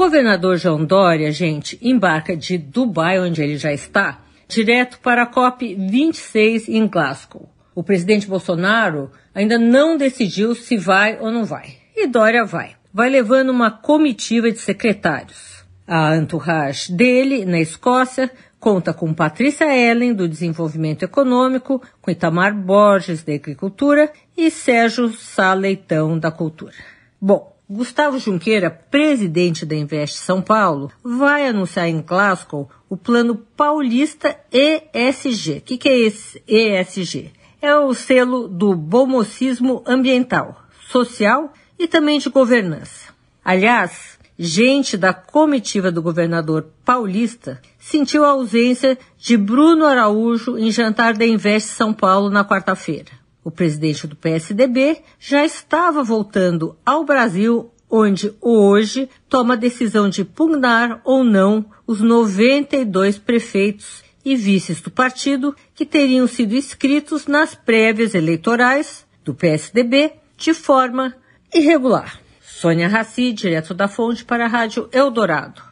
Governador João Dória, gente, embarca de Dubai, onde ele já está, direto para a COP26 em Glasgow. O presidente Bolsonaro ainda não decidiu se vai ou não vai. E Dória vai. Vai levando uma comitiva de secretários. A entourage dele, na Escócia, conta com Patrícia Ellen, do Desenvolvimento Econômico, com Itamar Borges, da Agricultura, e Sérgio Saleitão, da Cultura. Bom, Gustavo Junqueira, presidente da Invest São Paulo, vai anunciar em Glasgow o plano paulista ESG. O que, que é esse ESG? É o selo do bomocismo ambiental, social e também de governança. Aliás, gente da comitiva do governador paulista sentiu a ausência de Bruno Araújo em jantar da Invest São Paulo na quarta-feira. O presidente do PSDB já estava voltando ao Brasil, onde hoje toma a decisão de pugnar ou não os 92 prefeitos e vices do partido que teriam sido inscritos nas prévias eleitorais do PSDB de forma irregular. Sônia Raci, direto da Fonte para a Rádio Eldorado.